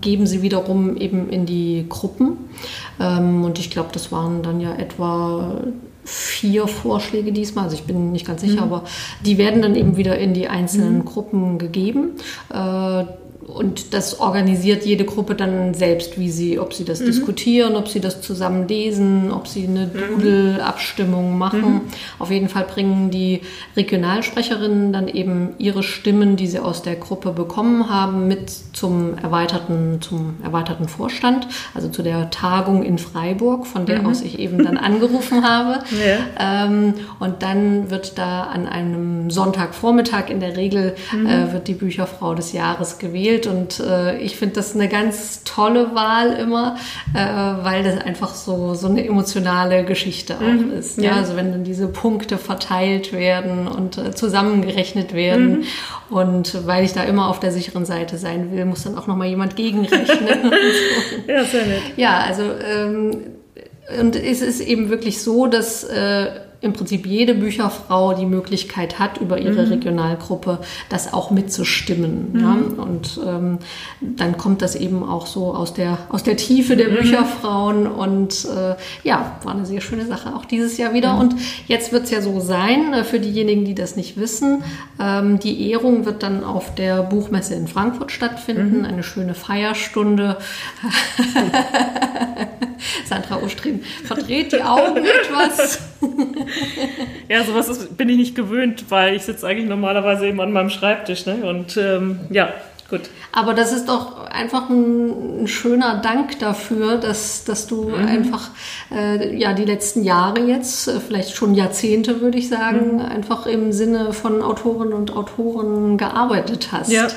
geben sie wiederum eben in die Gruppen. Ähm, und ich glaube, das waren dann ja etwa vier Vorschläge diesmal, also ich bin nicht ganz sicher, mhm. aber die werden dann eben wieder in die einzelnen mhm. Gruppen gegeben. Äh, und das organisiert jede Gruppe dann selbst, wie sie, ob sie das mhm. diskutieren, ob sie das zusammen lesen, ob sie eine mhm. Doodle-Abstimmung machen. Mhm. Auf jeden Fall bringen die Regionalsprecherinnen dann eben ihre Stimmen, die sie aus der Gruppe bekommen haben, mit zum erweiterten, zum erweiterten Vorstand, also zu der Tagung in Freiburg, von der mhm. aus ich eben dann angerufen habe. Ja. Ähm, und dann wird da an einem Sonntagvormittag in der Regel mhm. äh, wird die Bücherfrau des Jahres gewählt gewählt und äh, ich finde das eine ganz tolle Wahl immer, äh, weil das einfach so, so eine emotionale Geschichte auch mhm. ist. Ja? ja? Also wenn dann diese Punkte verteilt werden und äh, zusammengerechnet werden mhm. und weil ich da immer auf der sicheren Seite sein will, muss dann auch nochmal jemand gegenrechnen. so. Ja, sehr nett. Ja, also ähm, und es ist eben wirklich so, dass äh, im Prinzip jede Bücherfrau die Möglichkeit hat, über ihre mhm. Regionalgruppe das auch mitzustimmen. Mhm. Ja? Und ähm, dann kommt das eben auch so aus der, aus der Tiefe der mhm. Bücherfrauen und äh, ja, war eine sehr schöne Sache auch dieses Jahr wieder. Mhm. Und jetzt wird es ja so sein, äh, für diejenigen, die das nicht wissen, ähm, die Ehrung wird dann auf der Buchmesse in Frankfurt stattfinden, mhm. eine schöne Feierstunde. Sandra Ostrin verdreht die Augen etwas. ja, sowas ist, bin ich nicht gewöhnt, weil ich sitze eigentlich normalerweise eben an meinem Schreibtisch. Ne? Und ähm, ja, gut. Aber das ist doch einfach ein, ein schöner Dank dafür, dass, dass du mhm. einfach äh, ja die letzten Jahre jetzt, äh, vielleicht schon Jahrzehnte würde ich sagen, mhm. einfach im Sinne von Autorinnen und Autoren gearbeitet hast. Ja,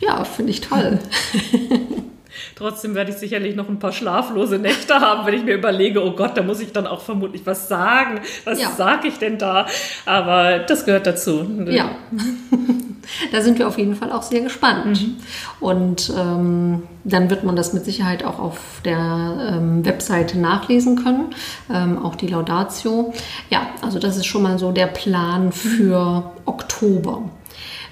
ja finde ich toll. Trotzdem werde ich sicherlich noch ein paar schlaflose Nächte haben, wenn ich mir überlege, oh Gott, da muss ich dann auch vermutlich was sagen. Was ja. sage ich denn da? Aber das gehört dazu. Ja. da sind wir auf jeden Fall auch sehr gespannt. Mhm. Und ähm, dann wird man das mit Sicherheit auch auf der ähm, Webseite nachlesen können, ähm, auch die Laudatio. Ja, also das ist schon mal so der Plan für Oktober.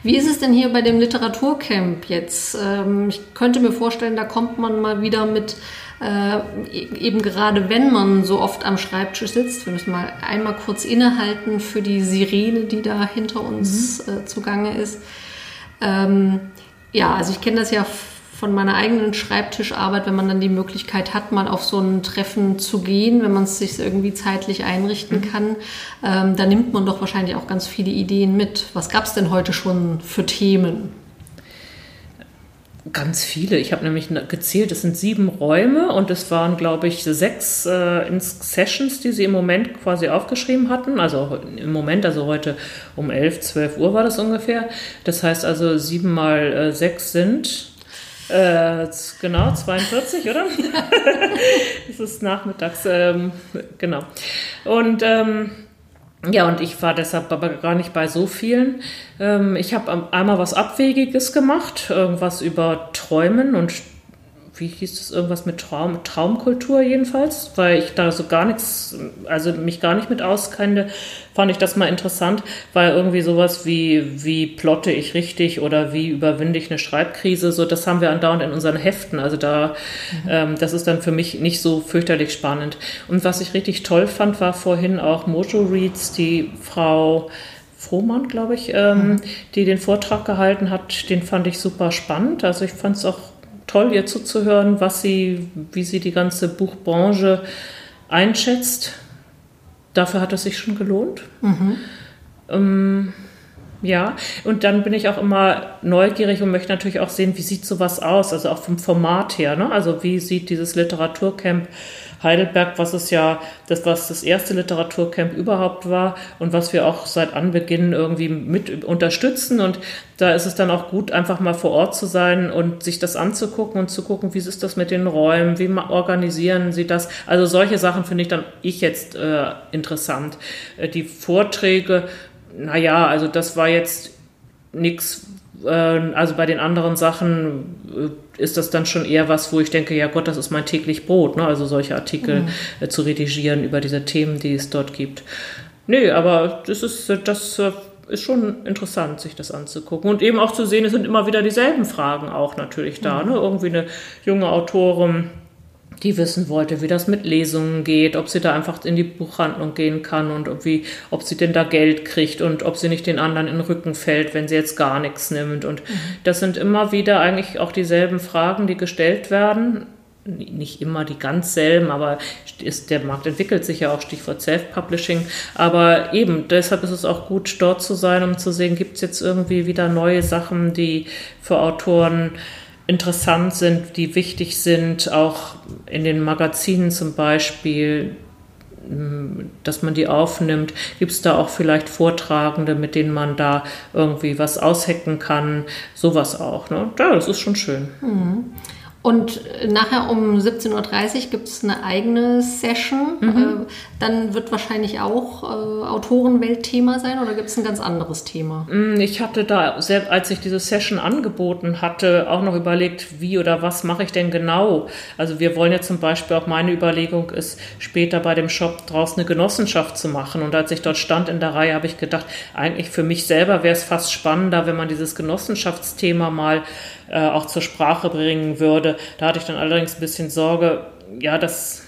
Wie ist es denn hier bei dem Literaturcamp jetzt? Ähm, ich könnte mir vorstellen, da kommt man mal wieder mit, äh, eben gerade wenn man so oft am Schreibtisch sitzt. Wir müssen mal einmal kurz innehalten für die Sirene, die da hinter uns mhm. äh, zugange ist. Ähm, ja, also ich kenne das ja von meiner eigenen Schreibtischarbeit, wenn man dann die Möglichkeit hat, mal auf so ein Treffen zu gehen, wenn man es sich irgendwie zeitlich einrichten mhm. kann, ähm, da nimmt man doch wahrscheinlich auch ganz viele Ideen mit. Was gab es denn heute schon für Themen? Ganz viele. Ich habe nämlich gezählt, es sind sieben Räume und es waren, glaube ich, sechs äh, Sessions, die sie im Moment quasi aufgeschrieben hatten. Also im Moment, also heute um 11, 12 Uhr war das ungefähr. Das heißt also, sieben mal äh, sechs sind äh, genau, 42, oder? es ist nachmittags, ähm, genau. Und ähm, ja, und ich war deshalb aber gar nicht bei so vielen. Ähm, ich habe einmal was Abwegiges gemacht, irgendwas über Träumen und wie hieß das, irgendwas mit Traum, Traumkultur jedenfalls, weil ich da so gar nichts, also mich gar nicht mit auskannte, fand ich das mal interessant, weil irgendwie sowas wie, wie plotte ich richtig oder wie überwinde ich eine Schreibkrise, so das haben wir andauernd in unseren Heften, also da, mhm. ähm, das ist dann für mich nicht so fürchterlich spannend. Und was ich richtig toll fand, war vorhin auch Mojo Reads, die Frau Frohmann, glaube ich, ähm, mhm. die den Vortrag gehalten hat, den fand ich super spannend. Also ich fand es auch toll, ihr zuzuhören, was sie, wie sie die ganze Buchbranche einschätzt. Dafür hat es sich schon gelohnt. Mhm. Ähm, ja, und dann bin ich auch immer neugierig und möchte natürlich auch sehen, wie sieht sowas aus, also auch vom Format her. Ne? Also wie sieht dieses Literaturcamp Heidelberg, was es ja, das was das erste Literaturcamp überhaupt war und was wir auch seit Anbeginn irgendwie mit unterstützen. Und da ist es dann auch gut, einfach mal vor Ort zu sein und sich das anzugucken und zu gucken, wie ist das mit den Räumen, wie organisieren sie das. Also solche Sachen finde ich dann ich jetzt äh, interessant. Äh, die Vorträge naja, also das war jetzt nichts, also bei den anderen Sachen äh, ist das dann schon eher was, wo ich denke, ja Gott, das ist mein täglich Brot, ne? also solche Artikel mhm. äh, zu redigieren über diese Themen, die es dort gibt. Nee, aber das ist, das äh, ist schon interessant, sich das anzugucken. Und eben auch zu sehen, es sind immer wieder dieselben Fragen auch natürlich da. Mhm. Ne? Irgendwie eine junge Autorin die wissen wollte, wie das mit Lesungen geht, ob sie da einfach in die Buchhandlung gehen kann und ob, wie, ob sie denn da Geld kriegt und ob sie nicht den anderen in den Rücken fällt, wenn sie jetzt gar nichts nimmt. Und das sind immer wieder eigentlich auch dieselben Fragen, die gestellt werden. Nicht immer die ganz selben, aber ist, der Markt entwickelt sich ja auch, Stichwort Self-Publishing. Aber eben, deshalb ist es auch gut, dort zu sein, um zu sehen, gibt es jetzt irgendwie wieder neue Sachen, die für Autoren interessant sind, die wichtig sind, auch in den Magazinen zum Beispiel, mm, dass man die aufnimmt. Gibt es da auch vielleicht Vortragende, mit denen man da irgendwie was aushecken kann? Sowas auch. Ne? Ja, das ist schon schön. Mhm. Und nachher um 17.30 Uhr gibt es eine eigene Session. Mhm. Äh, dann wird wahrscheinlich auch äh, Autorenwelt Thema sein oder gibt es ein ganz anderes Thema? Mm, ich hatte da, als ich diese Session angeboten hatte, auch noch überlegt, wie oder was mache ich denn genau. Also wir wollen ja zum Beispiel auch meine Überlegung ist, später bei dem Shop draußen eine Genossenschaft zu machen. Und als ich dort stand in der Reihe, habe ich gedacht, eigentlich für mich selber wäre es fast spannender, wenn man dieses Genossenschaftsthema mal äh, auch zur Sprache bringen würde. Da hatte ich dann allerdings ein bisschen Sorge, ja, dass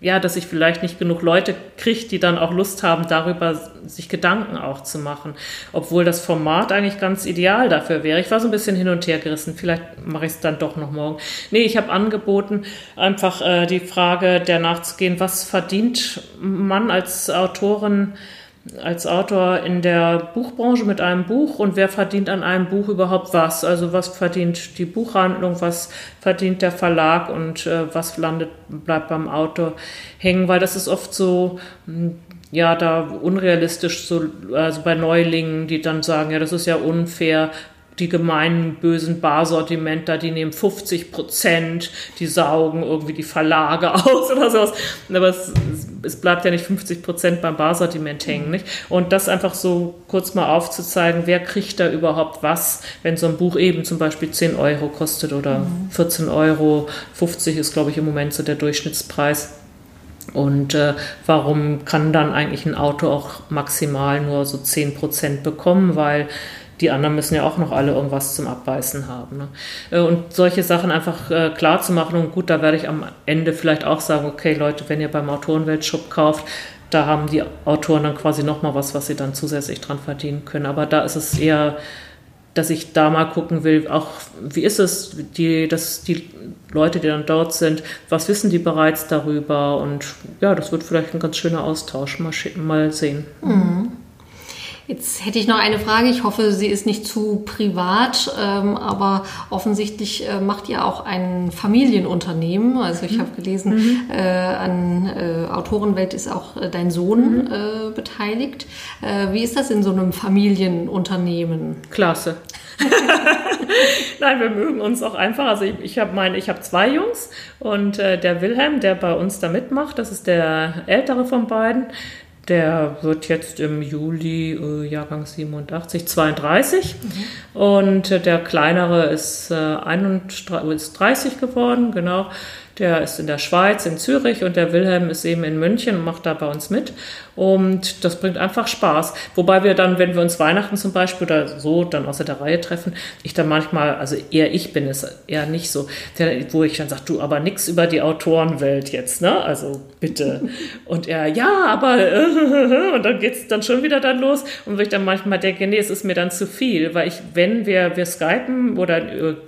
ja, dass ich vielleicht nicht genug Leute kriege, die dann auch Lust haben, darüber sich Gedanken auch zu machen. Obwohl das Format eigentlich ganz ideal dafür wäre. Ich war so ein bisschen hin und her gerissen. Vielleicht mache ich es dann doch noch morgen. Nee, ich habe angeboten, einfach äh, die Frage der nachzugehen, was verdient man als Autorin als Autor in der Buchbranche mit einem Buch und wer verdient an einem Buch überhaupt was? Also was verdient die Buchhandlung, was verdient der Verlag und äh, was landet, bleibt beim Autor hängen, weil das ist oft so, hm, ja, da unrealistisch, so, also bei Neulingen, die dann sagen, ja, das ist ja unfair, die gemeinen bösen Barsortimenter, die nehmen 50 Prozent, die saugen irgendwie die Verlage aus oder sowas. Aber es, es bleibt ja nicht 50 Prozent beim Barsortiment hängen. Nicht? Und das einfach so kurz mal aufzuzeigen, wer kriegt da überhaupt was, wenn so ein Buch eben zum Beispiel 10 Euro kostet oder 14 Euro, 50 ist glaube ich im Moment so der Durchschnittspreis. Und äh, warum kann dann eigentlich ein Auto auch maximal nur so 10 Prozent bekommen? Weil die anderen müssen ja auch noch alle irgendwas zum Abbeißen haben. Ne? Äh, und solche Sachen einfach äh, klar zu machen und gut, da werde ich am Ende vielleicht auch sagen, okay Leute, wenn ihr beim Autorenweltshop kauft, da haben die Autoren dann quasi nochmal was, was sie dann zusätzlich dran verdienen können. Aber da ist es eher, dass ich da mal gucken will, auch wie ist es, die, dass die Leute, die dann dort sind, was wissen die bereits darüber? Und ja, das wird vielleicht ein ganz schöner Austausch. Mal, mal sehen. Mhm. Jetzt hätte ich noch eine Frage. Ich hoffe, sie ist nicht zu privat, ähm, aber offensichtlich äh, macht ihr auch ein Familienunternehmen. Also ich mhm. habe gelesen, mhm. äh, an äh, Autorenwelt ist auch äh, dein Sohn mhm. Äh, beteiligt. Äh, wie ist das in so einem Familienunternehmen? Klasse. Nein, wir mögen uns auch einfach. Also ich, ich habe meine, ich habe zwei Jungs und der Wilhelm, der bei uns da mitmacht, das ist der ältere von beiden. Der wird jetzt im Juli, äh, Jahrgang 87, 32. Mhm. Und äh, der kleinere ist, äh, 31, ist 30 geworden, genau. Der ist in der Schweiz, in Zürich und der Wilhelm ist eben in München und macht da bei uns mit. Und das bringt einfach Spaß. Wobei wir dann, wenn wir uns Weihnachten zum Beispiel oder so dann außer der Reihe treffen, ich dann manchmal, also eher ich bin es, eher nicht so, wo ich dann sage, du, aber nichts über die Autorenwelt jetzt, ne? Also bitte. Und er, ja, aber und dann geht es dann schon wieder dann los. Und wo ich dann manchmal denke, nee, es ist mir dann zu viel, weil ich, wenn wir, wir skypen oder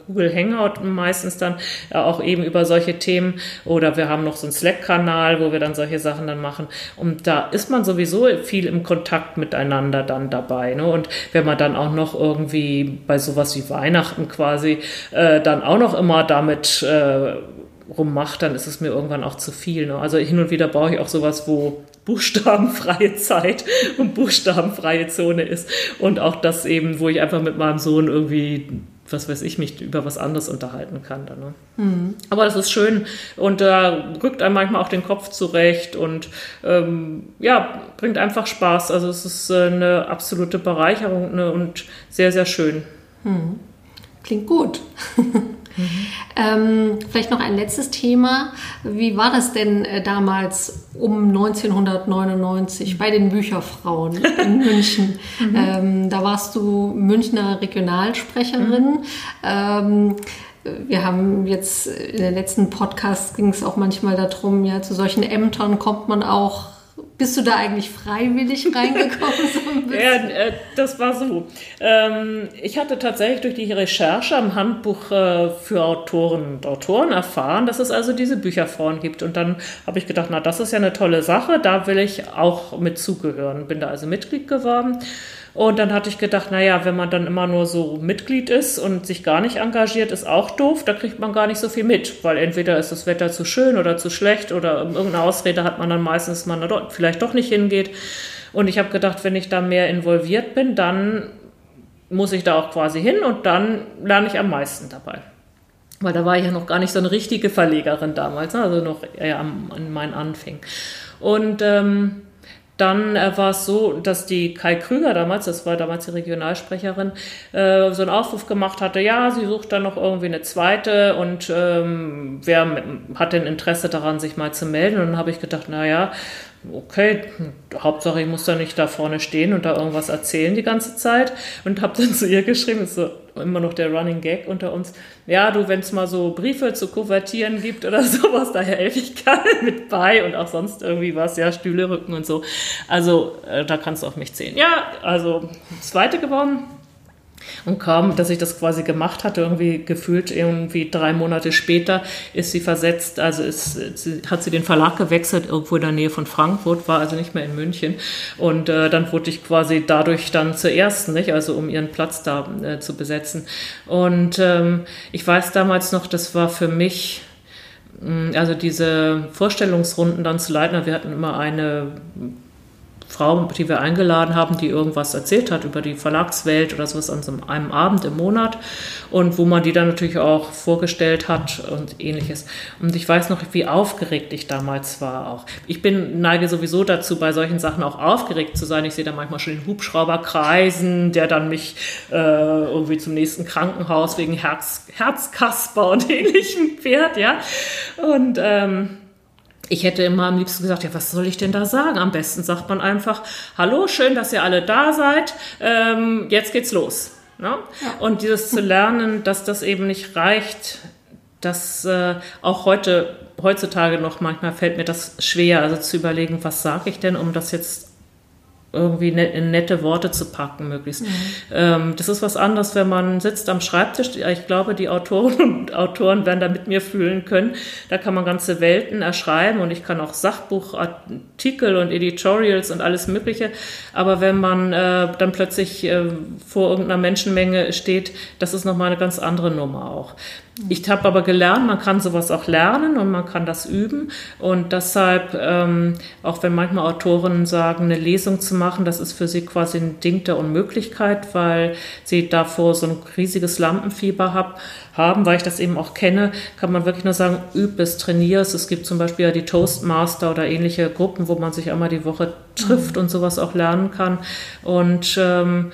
Google Hangout meistens dann auch eben über solche Themen oder wir haben noch so einen Slack-Kanal, wo wir dann solche Sachen dann machen. Und da ist man man sowieso viel im Kontakt miteinander dann dabei. Ne? Und wenn man dann auch noch irgendwie bei sowas wie Weihnachten quasi äh, dann auch noch immer damit äh, rummacht, dann ist es mir irgendwann auch zu viel. Ne? Also hin und wieder brauche ich auch sowas, wo buchstabenfreie Zeit und buchstabenfreie Zone ist. Und auch das eben, wo ich einfach mit meinem Sohn irgendwie was weiß ich, mich über was anderes unterhalten kann. Dann, ne? mhm. Aber das ist schön und da rückt einem manchmal auch den Kopf zurecht und ähm, ja, bringt einfach Spaß. Also es ist äh, eine absolute Bereicherung ne, und sehr, sehr schön. Mhm. Klingt gut. Ähm, vielleicht noch ein letztes Thema. Wie war das denn äh, damals um 1999 bei den Bücherfrauen in München? Mhm. Ähm, da warst du Münchner Regionalsprecherin. Mhm. Ähm, wir haben jetzt in den letzten Podcasts ging es auch manchmal darum, ja, zu solchen Ämtern kommt man auch bist du da eigentlich freiwillig reingekommen? So ja, äh, das war so. Ähm, ich hatte tatsächlich durch die Recherche am Handbuch äh, für Autoren und Autoren erfahren, dass es also diese Bücherfrauen gibt. Und dann habe ich gedacht, na, das ist ja eine tolle Sache, da will ich auch mit zugehören. Bin da also Mitglied geworden. Und dann hatte ich gedacht, naja, wenn man dann immer nur so Mitglied ist und sich gar nicht engagiert, ist auch doof. Da kriegt man gar nicht so viel mit, weil entweder ist das Wetter zu schön oder zu schlecht oder irgendeine Ausrede hat man dann meistens, dass man da vielleicht doch nicht hingeht. Und ich habe gedacht, wenn ich da mehr involviert bin, dann muss ich da auch quasi hin und dann lerne ich am meisten dabei. Weil da war ich ja noch gar nicht so eine richtige Verlegerin damals, ne? also noch eher an meinen Anfängen. Und ähm, dann äh, war es so, dass die Kai Krüger damals, das war damals die Regionalsprecherin, äh, so einen Aufruf gemacht hatte, ja, sie sucht dann noch irgendwie eine zweite und ähm, wer hat denn Interesse daran, sich mal zu melden? Und dann habe ich gedacht, naja, okay, Hauptsache ich muss da nicht da vorne stehen und da irgendwas erzählen die ganze Zeit und habe dann zu ihr geschrieben, ist so immer noch der Running Gag unter uns, ja, du, wenn es mal so Briefe zu kuvertieren gibt oder sowas, da helfe ich gerne mit bei und auch sonst irgendwie was, ja, Stühle rücken und so. Also äh, da kannst du auf mich zählen. Ja, also zweite gewonnen und kaum, dass ich das quasi gemacht hatte, irgendwie gefühlt irgendwie drei Monate später ist sie versetzt, also ist, sie, hat sie den Verlag gewechselt, irgendwo in der Nähe von Frankfurt, war also nicht mehr in München. Und äh, dann wurde ich quasi dadurch dann zur ersten, nicht? also um ihren Platz da äh, zu besetzen. Und ähm, ich weiß damals noch, das war für mich mm, also diese Vorstellungsrunden dann zu leiten, wir hatten immer eine Frau, die wir eingeladen haben, die irgendwas erzählt hat über die Verlagswelt oder sowas an so einem Abend im Monat und wo man die dann natürlich auch vorgestellt hat und ähnliches. Und ich weiß noch, wie aufgeregt ich damals war auch. Ich bin, neige sowieso dazu, bei solchen Sachen auch aufgeregt zu sein. Ich sehe da manchmal schon den Hubschrauber kreisen, der dann mich äh, irgendwie zum nächsten Krankenhaus wegen Herz, Herzkasper und ähnlichem fährt, ja. Und ähm, ich hätte immer am liebsten gesagt, ja, was soll ich denn da sagen? Am besten sagt man einfach, hallo, schön, dass ihr alle da seid, ähm, jetzt geht's los. Ne? Ja. Und dieses zu lernen, dass das eben nicht reicht, dass äh, auch heute, heutzutage noch manchmal fällt mir das schwer, also zu überlegen, was sage ich denn, um das jetzt irgendwie ne, in nette Worte zu packen, möglichst. Mhm. Ähm, das ist was anderes, wenn man sitzt am Schreibtisch. Ich glaube, die Autoren und Autoren werden da mit mir fühlen können. Da kann man ganze Welten erschreiben und ich kann auch Sachbuchartikel und Editorials und alles Mögliche. Aber wenn man äh, dann plötzlich äh, vor irgendeiner Menschenmenge steht, das ist nochmal eine ganz andere Nummer auch. Ich habe aber gelernt, man kann sowas auch lernen und man kann das üben. Und deshalb, ähm, auch wenn manchmal Autoren sagen, eine Lesung zu machen, das ist für sie quasi ein Ding der Unmöglichkeit, weil sie davor so ein riesiges Lampenfieber hab, haben, weil ich das eben auch kenne, kann man wirklich nur sagen, üb es, trainier es. Es gibt zum Beispiel ja die Toastmaster oder ähnliche Gruppen, wo man sich einmal die Woche trifft mhm. und sowas auch lernen kann. Und ähm,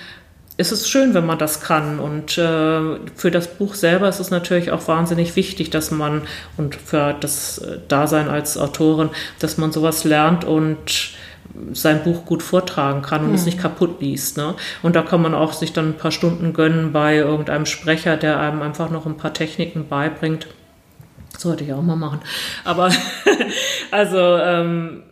es ist schön, wenn man das kann. Und äh, für das Buch selber ist es natürlich auch wahnsinnig wichtig, dass man und für das äh, Dasein als Autorin, dass man sowas lernt und sein Buch gut vortragen kann und mhm. es nicht kaputt liest. Ne? Und da kann man auch sich dann ein paar Stunden gönnen bei irgendeinem Sprecher, der einem einfach noch ein paar Techniken beibringt. Sollte ich auch mal machen. Aber also ähm,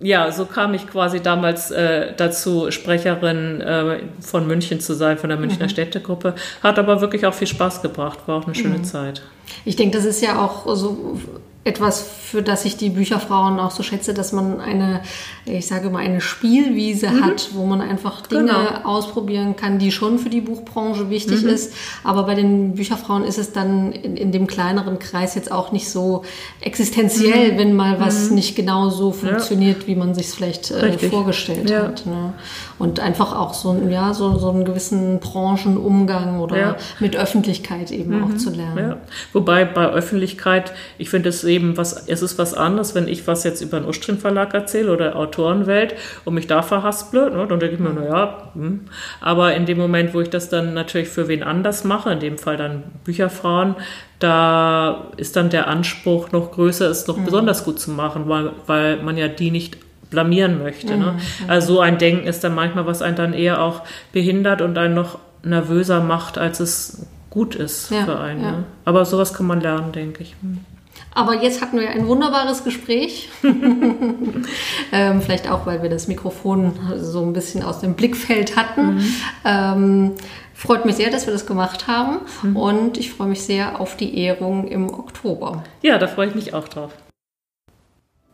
ja, so kam ich quasi damals äh, dazu, Sprecherin äh, von München zu sein, von der Münchner mhm. Städtegruppe. Hat aber wirklich auch viel Spaß gebracht, war auch eine schöne mhm. Zeit. Ich denke, das ist ja auch so etwas, für das ich die Bücherfrauen auch so schätze, dass man eine, ich sage mal, eine Spielwiese mhm. hat, wo man einfach Dinge genau. ausprobieren kann, die schon für die Buchbranche wichtig mhm. ist. Aber bei den Bücherfrauen ist es dann in, in, dem kleineren Kreis jetzt auch nicht so existenziell, mhm. wenn mal was mhm. nicht genau so funktioniert, ja. wie man sich es vielleicht äh, vorgestellt ja. hat. Ne? Und einfach auch so, ja, so, so einen gewissen Branchenumgang oder ja. mit Öffentlichkeit eben auch mhm. zu lernen. Wobei bei Öffentlichkeit, ich finde es eben was, es ist was anderes, wenn ich was jetzt über einen Ustrin Verlag erzähle oder Autorenwelt und mich da verhasple, ne, dann denke ich mir, naja, hm. aber in dem Moment, wo ich das dann natürlich für wen anders mache, in dem Fall dann Bücherfrauen, da ist dann der Anspruch noch größer, es noch mhm. besonders gut zu machen, weil, weil man ja die nicht blamieren möchte. Ne? Mhm. Also so ein Denken ist dann manchmal, was einen dann eher auch behindert und einen noch nervöser macht, als es gut ist ja, für einen. Ja. Ne? Aber sowas kann man lernen, denke ich. Hm. Aber jetzt hatten wir ein wunderbares Gespräch. ähm, vielleicht auch, weil wir das Mikrofon so ein bisschen aus dem Blickfeld hatten. Mhm. Ähm, freut mich sehr, dass wir das gemacht haben. Mhm. Und ich freue mich sehr auf die Ehrung im Oktober. Ja, da freue ich mich auch drauf.